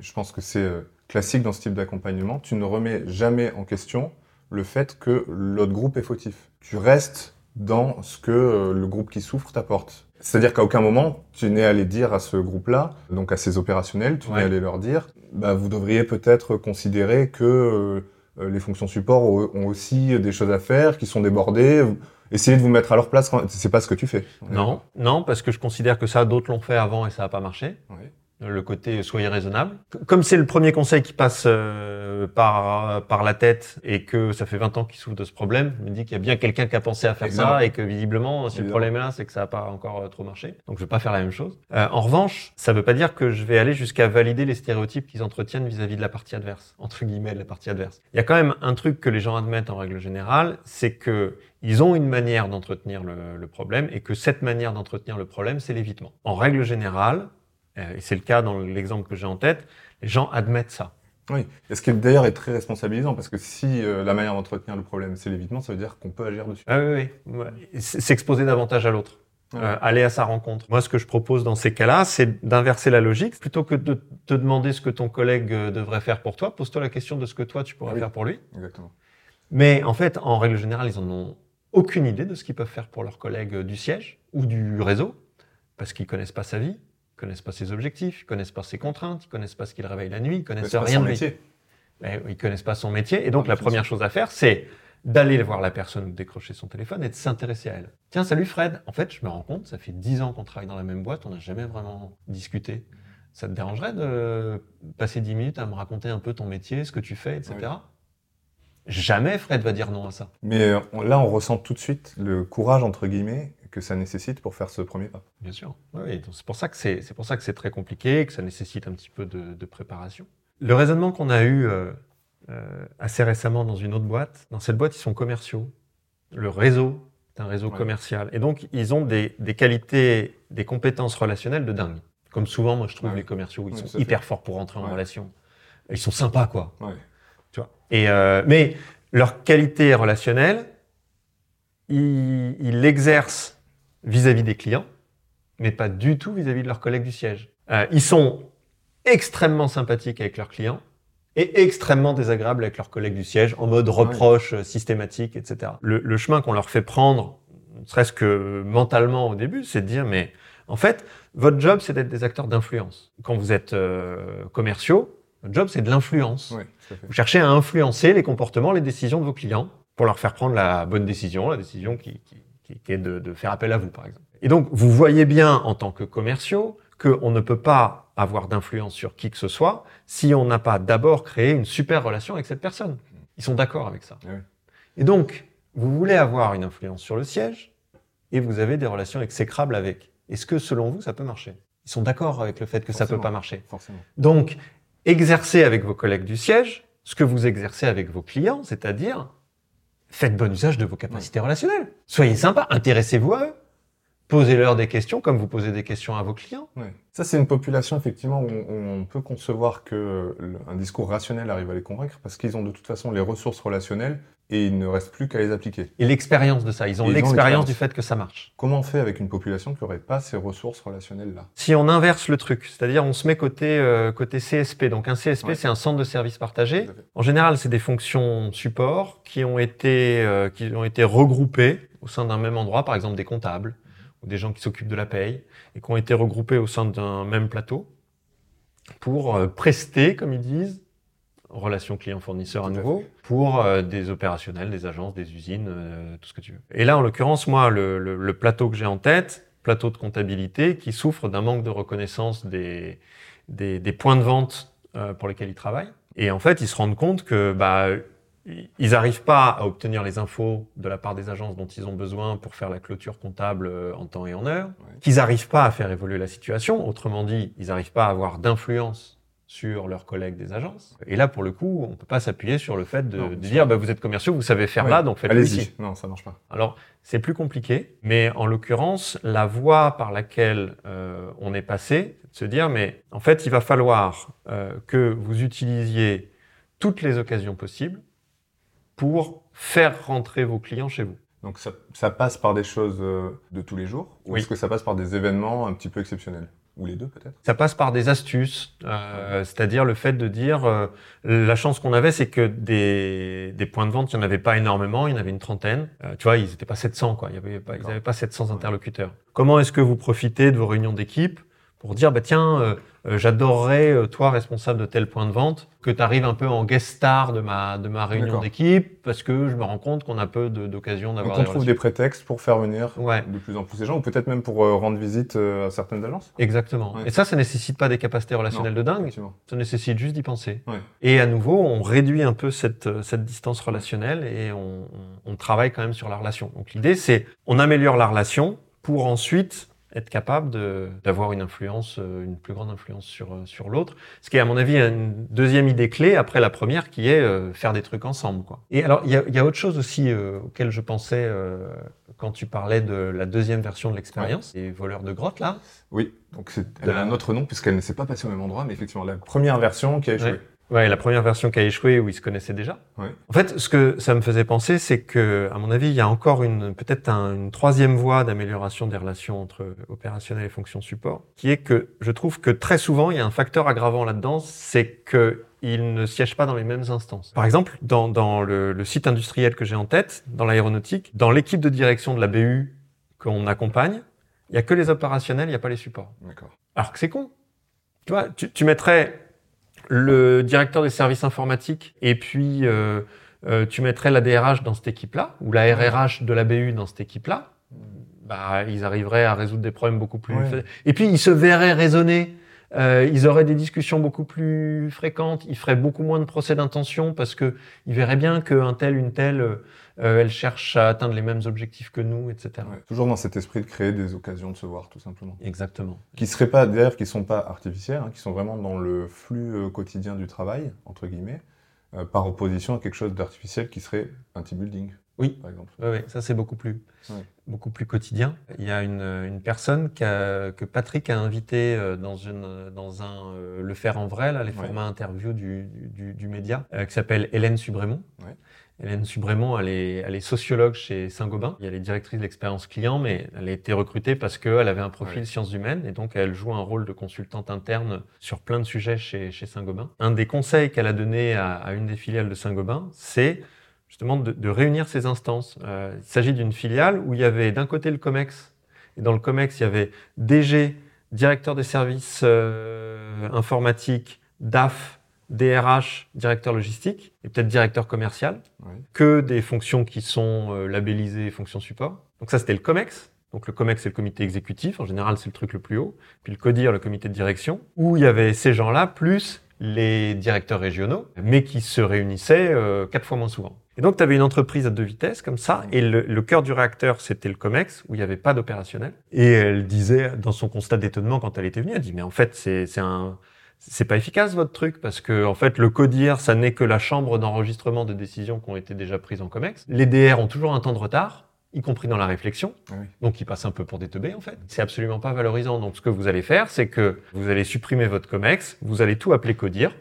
je pense que c'est euh, classique dans ce type d'accompagnement, tu ne remets jamais en question le fait que l'autre groupe est fautif. Tu restes dans ce que euh, le groupe qui souffre t'apporte. C'est-à-dire qu'à aucun moment, tu n'es allé dire à ce groupe-là, donc à ces opérationnels, tu Ouais. n'es allé leur dire, bah, vous devriez peut-être considérer que euh, les fonctions support ont, aussi des choses à faire, qui sont débordées. Essayez de vous mettre à leur place. quand- C'est pas ce que tu fais. Non, non, parce que je considère que ça, d'autres l'ont fait avant et ça n'a pas marché. Ouais. Le côté soyez raisonnable. Comme c'est le premier conseil qui passe euh, par, par la tête et que ça fait 20 ans qu'il souffre de ce problème, je me dis qu'il y a bien quelqu'un qui a pensé à faire ça et que visiblement, si le problème est là, c'est que ça n'a pas encore euh, trop marché. Donc je vais pas faire la même chose. Euh, en revanche, ça veut pas dire que je vais aller jusqu'à valider les stéréotypes qu'ils entretiennent vis-à-vis de la partie adverse, entre guillemets de la partie adverse. Il y a quand même un truc que les gens admettent en règle générale, c'est que ils ont une manière d'entretenir le, le problème et que cette manière d'entretenir le problème, c'est l'évitement. En règle générale, et c'est le cas dans l'exemple que j'ai en tête, les gens admettent ça. Oui, et ce qui d'ailleurs est très responsabilisant, parce que si euh, la manière d'entretenir le problème, c'est l'évitement, ça veut dire qu'on peut agir dessus. Ah oui, oui. Ouais. S'exposer davantage à l'autre. Ouais. Euh, aller à sa rencontre. Moi, ce que je propose dans ces cas-là, c'est d'inverser la logique. Plutôt que de te demander ce que ton collègue euh, devrait faire pour toi, pose-toi la question de ce que toi, tu pourrais Ah oui. faire pour lui. Exactement. Mais en fait, en règle générale, ils en ont aucune idée de ce qu'ils peuvent faire pour leurs collègues euh, du siège ou du réseau, parce qu'ils connaissent pas sa vie, ils connaissent pas ses objectifs, ils connaissent pas ses contraintes, ils connaissent pas ce qu'il réveille la nuit, ils connaissent C'est pas rien son de métier. Mais ils connaissent pas son métier. Et donc, la première chose à faire, c'est d'aller voir la personne ou de décrocher son téléphone et de s'intéresser à elle. Tiens, salut Fred. En fait, je me rends compte, ça fait dix ans qu'on travaille dans la même boîte, on n'a jamais vraiment discuté. Ça te dérangerait de passer dix minutes à me raconter un peu ton métier, ce que tu fais, etc. Jamais Fred va dire non à ça. Mais euh, là, on ressent tout de suite le courage, entre guillemets, que ça nécessite pour faire ce premier pas. Bien sûr. Oui, c'est pour ça que c'est, c'est pour ça que c'est très compliqué, que ça nécessite un petit peu de, de préparation. Le raisonnement qu'on a eu euh, euh, assez récemment dans une autre boîte, dans cette boîte, ils sont commerciaux. Le réseau est un réseau Ouais. commercial. Et donc, ils ont des, des qualités, des compétences relationnelles de dingue. Comme souvent, moi, je trouve les commerciaux, ils sont hyper forts pour rentrer en relation. Ils sont sympas, quoi. Ouais. Tu vois. Et euh, mais leur qualité relationnelle, ils l'exercent vis-à-vis des clients, mais pas du tout vis-à-vis de leurs collègues du siège. Euh, ils sont extrêmement sympathiques avec leurs clients et extrêmement désagréables avec leurs collègues du siège, en mode reproche euh, systématique, etc. Le, le chemin qu'on leur fait prendre, ne serait-ce que mentalement au début, c'est de dire, mais en fait, votre job, c'est d'être des acteurs d'influence. Quand vous êtes euh, commerciaux, votre job, c'est de l'influence. Vous cherchez à influencer les comportements, les décisions de vos clients pour leur faire prendre la bonne décision, la décision qui, qui- qui- qui est de, de faire appel à vous, par exemple. Et donc, vous voyez bien en tant que commerciaux qu'on ne peut pas avoir d'influence sur qui que ce soit si on n'a pas d'abord créé une super relation avec cette personne. Ils sont d'accord avec ça. Et donc, vous voulez avoir une influence sur le siège et vous avez des relations exécrables avec. Est-ce que, selon vous, ça peut marcher? Ils sont d'accord avec le fait que ça peut Forcément. pas marcher. Forcément. Donc, exercez avec vos collègues du siège ce que vous exercez avec vos clients, c'est-à-dire faites bon usage de vos capacités relationnelles. Soyez sympa, intéressez-vous à eux. Posez-leur des questions comme vous posez des questions à vos clients. Ouais. Ça, c'est une population, effectivement, où on, peut concevoir que le- un discours rationnel arrive à les convaincre parce qu'ils ont de toute façon les ressources relationnelles et il ne reste plus qu'à les appliquer. Et l'expérience de ça, ils ont l'expérience du fait que ça marche. Comment on fait avec une population qui n'aurait pas ces ressources relationnelles-là? Si on inverse le truc, c'est-à-dire on se met côté, euh, côté CSP, donc un CSP Ouais. c'est un centre de services partagés. En général, c'est des fonctions support qui ont été euh, qui ont été regroupées au sein d'un même endroit, par exemple des comptables ou des gens qui s'occupent de la paye et qui ont été regroupés au sein d'un même plateau pour euh, prester, comme ils disent, relation client-fournisseur à nouveau, pour euh, des opérationnels, des agences, des usines, euh, tout ce que tu veux. Et là, en l'occurrence, moi, le, le- le plateau que j'ai en tête, plateau de comptabilité, qui souffre d'un manque de reconnaissance des, des, des points de vente euh, pour lesquels ils travaillent. Et en fait, ils se rendent compte que bah, ils n'arrivent pas à obtenir les infos de la part des agences dont ils ont besoin pour faire la clôture comptable en temps et en heure, Ouais. qu'ils n'arrivent pas à faire évoluer la situation. Autrement dit, ils n'arrivent pas à avoir d'influence sur leurs collègues des agences. Et là, pour le coup, on peut pas s'appuyer sur le fait de, Non, de bien dire, bah, vous êtes commerciaux, vous savez faire Ouais. là, donc faites-le ici. Non, ça marche pas. Alors, c'est plus compliqué, mais en l'occurrence, la voie par laquelle euh, on est passé, c'est de se dire, mais en fait, il va falloir euh, que vous utilisiez toutes les occasions possibles pour faire rentrer vos clients chez vous. Donc ça, ça passe par des choses euh, de tous les jours ou Oui. est-ce que ça passe par des événements un petit peu exceptionnels? Ou les deux peut-être Ça passe par des astuces, euh, c'est-à-dire le fait de dire, euh, la chance qu'on avait, c'est que des, des points de vente, il n'y en avait pas énormément, il y en avait une trentaine. Euh, tu vois, ils n'étaient pas 700, quoi. Il y avait pas, ils n'avaient pas 700 Ouais. interlocuteurs. Comment est-ce que vous profitez de vos réunions d'équipe pour dire, bah tiens, euh, euh, j'adorerais, euh, toi, responsable de tel point de vente, que tu arrives un peu en guest star de ma, de ma réunion d'équipe, parce que je me rends compte qu'on a peu de- d'occasions Donc d'avoir on des trouve relations. des prétextes pour faire venir Ouais. de plus en plus ces gens ou peut-être même pour euh, rendre visite à certaines agences Exactement. Ouais. Et ça, ça nécessite pas des capacités relationnelles de dingue. Ça nécessite juste d'y penser. Ouais. Et à nouveau, on réduit un peu cette, cette distance relationnelle et on, on- on travaille quand même sur la relation. Donc l'idée, c'est on améliore la relation pour ensuite être capable d'avoir une influence, euh, une plus grande influence sur, euh, sur l'autre. Ce qui est, à mon avis, une deuxième idée clé après la première, qui est euh, faire des trucs ensemble. Quoi. Et alors, il y a, y a autre chose aussi euh, auquel je pensais euh, quand tu parlais de la deuxième version de l'expérience, les voleurs de grotte, là. Oui, donc c'est, elle De a un autre nom puisqu'elle ne s'est pas passée au même endroit, mais effectivement, la première version qui a échoué. Ouais. Ouais, la première version qui a échoué où ils se connaissaient déjà. Ouais. En fait, ce que ça me faisait penser, c'est que, à mon avis, il y a encore une, peut-être un- une troisième voie d'amélioration des relations entre opérationnel et fonction support, qui est que je trouve que très souvent, il y a un facteur aggravant là-dedans, c'est que ils ne siègent pas dans les mêmes instances. Par exemple, dans, dans le, le site industriel que j'ai en tête, dans l'aéronautique, dans l'équipe de direction de la BU qu'on accompagne, il y a que les opérationnels, il n'y a pas les supports. D'accord. Alors que c'est con. Tu vois, tu, tu mettrais le directeur des services informatiques et puis euh, euh, tu mettrais la DRH dans cette équipe-là ou la RRH de la BU dans cette équipe-là. Bah, ils arriveraient à résoudre des problèmes beaucoup plus. Ouais. Et puis ils se verraient raisonner. Euh, ils auraient des discussions beaucoup plus fréquentes. Ils feraient beaucoup moins de procès d'intention parce que ils verraient bien qu'un tel, une telle, euh, elle cherche à atteindre les mêmes objectifs que nous, etc. Ouais. Toujours dans cet esprit de créer des occasions de se voir, tout simplement. Exactement. Qui seraient pas, d'ailleurs, qui sont pas artificielles, hein, qui sont vraiment dans le flux euh, quotidien du travail, entre guillemets, euh, par opposition à quelque chose d'artificiel qui serait un team building. Oui. Par exemple. Oui, oui, ça c'est beaucoup plus, Ouais. beaucoup plus quotidien. Il y a une, une personne que Patrick a invité euh, dans, une, dans un euh, Le Faire en vrai, là, les Ouais. formats interview du, du, du média, euh, qui s'appelle Hélène Subrémont. Ouais. Hélène Subrémont, elle est, elle est sociologue chez Saint-Gobain. Elle est directrice de l'expérience client, mais elle a été recrutée parce qu'elle avait un profil Ouais. sciences humaines et donc elle joue un rôle de consultante interne sur plein de sujets chez, chez Saint-Gobain. Un des conseils qu'elle a donné à, à une des filiales de Saint-Gobain, c'est justement de, de réunir ces instances. Euh, il s'agit d'une filiale où il y avait d'un côté le COMEX, et dans le COMEX, il y avait DG, directeur des services euh, informatiques, DAF, DRH, directeur logistique, et peut-être directeur commercial, Ouais. que des fonctions qui sont euh, labellisées fonctions support. Donc ça, c'était le COMEX. Donc le COMEX, c'est le comité exécutif. En général, c'est le truc le plus haut. Puis le CODIR, le comité de direction, où il y avait ces gens-là, plus les directeurs régionaux, mais qui se réunissaient euh, quatre fois moins souvent. Et donc, tu avais une entreprise à deux vitesses, comme ça, et le, le cœur du réacteur, c'était le COMEX, où il n'y avait pas d'opérationnel. Et elle disait, dans son constat d'étonnement, quand elle était venue, elle dit, mais en fait, c'est c'est un... C'est pas efficace votre truc parce que en fait le CODIR ça n'est que la chambre d'enregistrement de décisions qui ont été déjà prises en COMEX. Les DR ont toujours un temps de retard, y compris dans la réflexion. Ah oui. Donc ils passent un peu pour des teubés en fait. C'est absolument pas valorisant. Donc ce que vous allez faire, c'est que vous allez supprimer votre COMEX, vous allez tout appeler CODIR,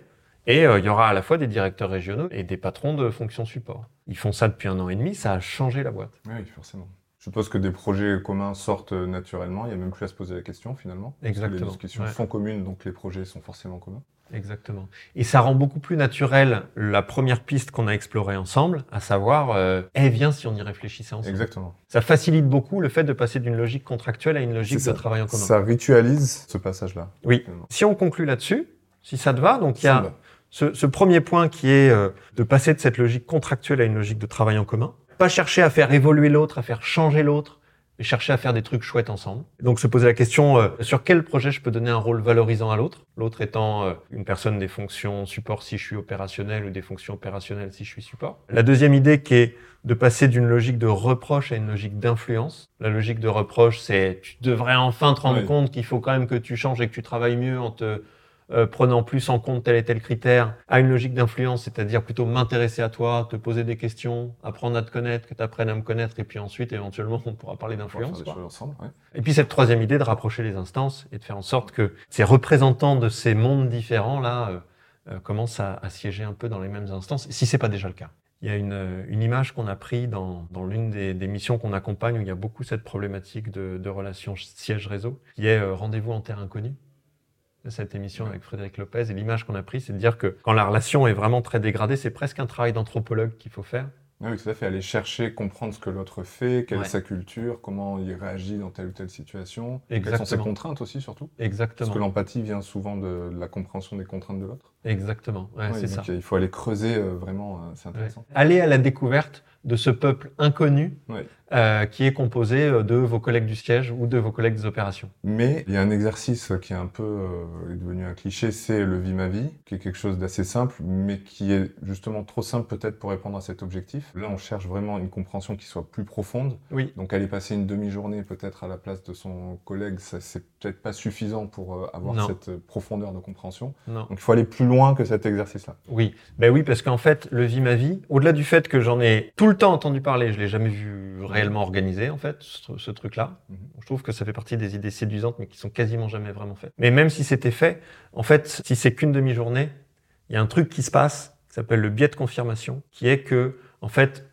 et euh, il y aura à la fois des directeurs régionaux et des patrons de fonctions support. Ils font ça depuis un an et demi, ça a changé la boîte. Oui, forcément. Je suppose que des projets communs sortent naturellement, il n'y a même plus à se poser la question finalement. Que Exactement, Les discussions ouais. sont communes, donc les projets sont forcément communs. Exactement. Et ça rend beaucoup plus naturel la première piste qu'on a explorée ensemble, à savoir, euh, eh viens si on y réfléchissait ensemble. Exactement. Ça facilite beaucoup le fait de passer d'une logique contractuelle à une logique de travail en commun. Ça ritualise ce passage-là. Oui. Si on conclut là-dessus, si ça te va, donc il y a. ce, ce premier point qui est euh, de passer de cette logique contractuelle à une logique de travail en commun. Pas chercher à faire évoluer l'autre, à faire changer l'autre, mais chercher à faire des trucs chouettes ensemble. Donc se poser la question euh, sur quel projet je peux donner un rôle valorisant à l'autre? L'autre étant euh, une personne des fonctions support si je suis opérationnel ou des fonctions opérationnelles si je suis support. La deuxième idée qui est de passer d'une logique de reproche à une logique d'influence. La logique de reproche, c'est tu devrais enfin te rendre Oui. compte qu'il faut quand même que tu changes et que tu travailles mieux en te euh, prenant plus en compte tel et tel critère, à une logique d'influence, c'est-à-dire plutôt m'intéresser à toi, te poser des questions, apprendre à te connaître, que tu apprennes à me connaître, et puis ensuite, éventuellement, on pourra parler d'influence. ouais. Et puis cette troisième idée de rapprocher les instances et de faire en sorte que ces représentants de ces mondes différents-là euh, euh, commencent à, à siéger un peu dans les mêmes instances, si c'est pas déjà le cas. Il y a une, euh, une image qu'on a prise dans, dans l'une des, des missions qu'on accompagne où il y a beaucoup cette problématique de, de relation siège-réseau, qui est euh, rendez-vous en terre inconnue. Cette émission avec Frédéric Lopez. Et l'image qu'on a prise, c'est de dire que quand la relation est vraiment très dégradée, c'est presque un travail d'anthropologue qu'il faut faire. Oui, tout à fait. Aller chercher, comprendre ce que l'autre fait, quelle Ouais. est sa culture, comment il réagit dans telle ou telle situation, quelles sont ses contraintes aussi surtout. Parce Exactement. que l'empathie vient souvent de, la compréhension des contraintes de l'autre. Exactement, ouais, c'est ça. Il faut aller creuser euh, vraiment, euh, c'est intéressant. Aller à la découverte de ce peuple inconnu. Euh, qui est composé euh, de vos collègues du siège ou de vos collègues des opérations. Mais il y a un exercice qui est un peu euh, est devenu un cliché, c'est le vie ma vie, qui est quelque chose d'assez simple, mais qui est justement trop simple peut-être pour répondre à cet objectif. Là, on cherche vraiment une compréhension qui soit plus profonde. Oui, Donc aller passer une demi-journée peut-être à la place de son collègue, ça c'est peut-être pas suffisant pour euh, avoir Non. cette profondeur de compréhension. non. Donc il faut aller plus loin que cet exercice-là. Oui, ben oui, parce qu'en fait, le vie ma vie, au-delà du fait que j'en ai tout le temps entendu parler, je l'ai jamais vu réellement organisé en fait, ce, ce truc-là. Mhm. Je trouve que ça fait partie des idées séduisantes, mais qui sont quasiment jamais vraiment faites. Mais même si c'était fait, en fait, si c'est qu'une demi-journée, il y a un truc qui se passe, qui s'appelle le biais de confirmation, qui est que, en fait,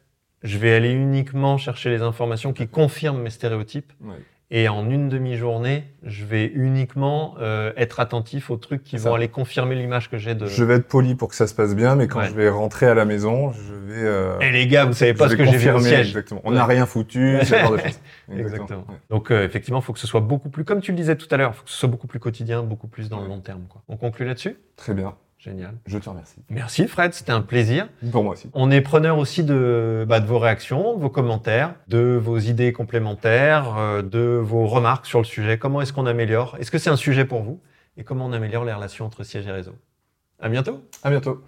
je vais aller uniquement chercher les informations qui confirment mes stéréotypes. Ouais. Et en une demi-journée, je vais uniquement euh, être attentif aux trucs qui Ça. vont aller confirmer l'image que j'ai de. Je vais être poli pour que ça se passe bien, mais quand Ouais. je vais rentrer à la maison, je vais. euh, Eh les gars, vous savez pas je ce que j'ai vu au siège. Exactement. On Ouais. n'a rien foutu, ce genre de <laughs> choses. Exactement. Ouais. Donc euh, effectivement, il faut que ce soit beaucoup plus, comme tu le disais tout à l'heure, il faut que ce soit beaucoup plus quotidien, beaucoup plus dans le long terme. Quoi. On conclut là-dessus? Très bien. Génial. Je te remercie. Merci Fred, c'était un plaisir. Pour moi aussi. On est preneur aussi de, bah, de vos réactions, de vos commentaires, de vos idées complémentaires, euh, de vos remarques sur le sujet. Comment est-ce qu'on améliore? Est-ce que c'est un sujet pour vous? Et comment on améliore les relations entre siège et réseau À bientôt À bientôt.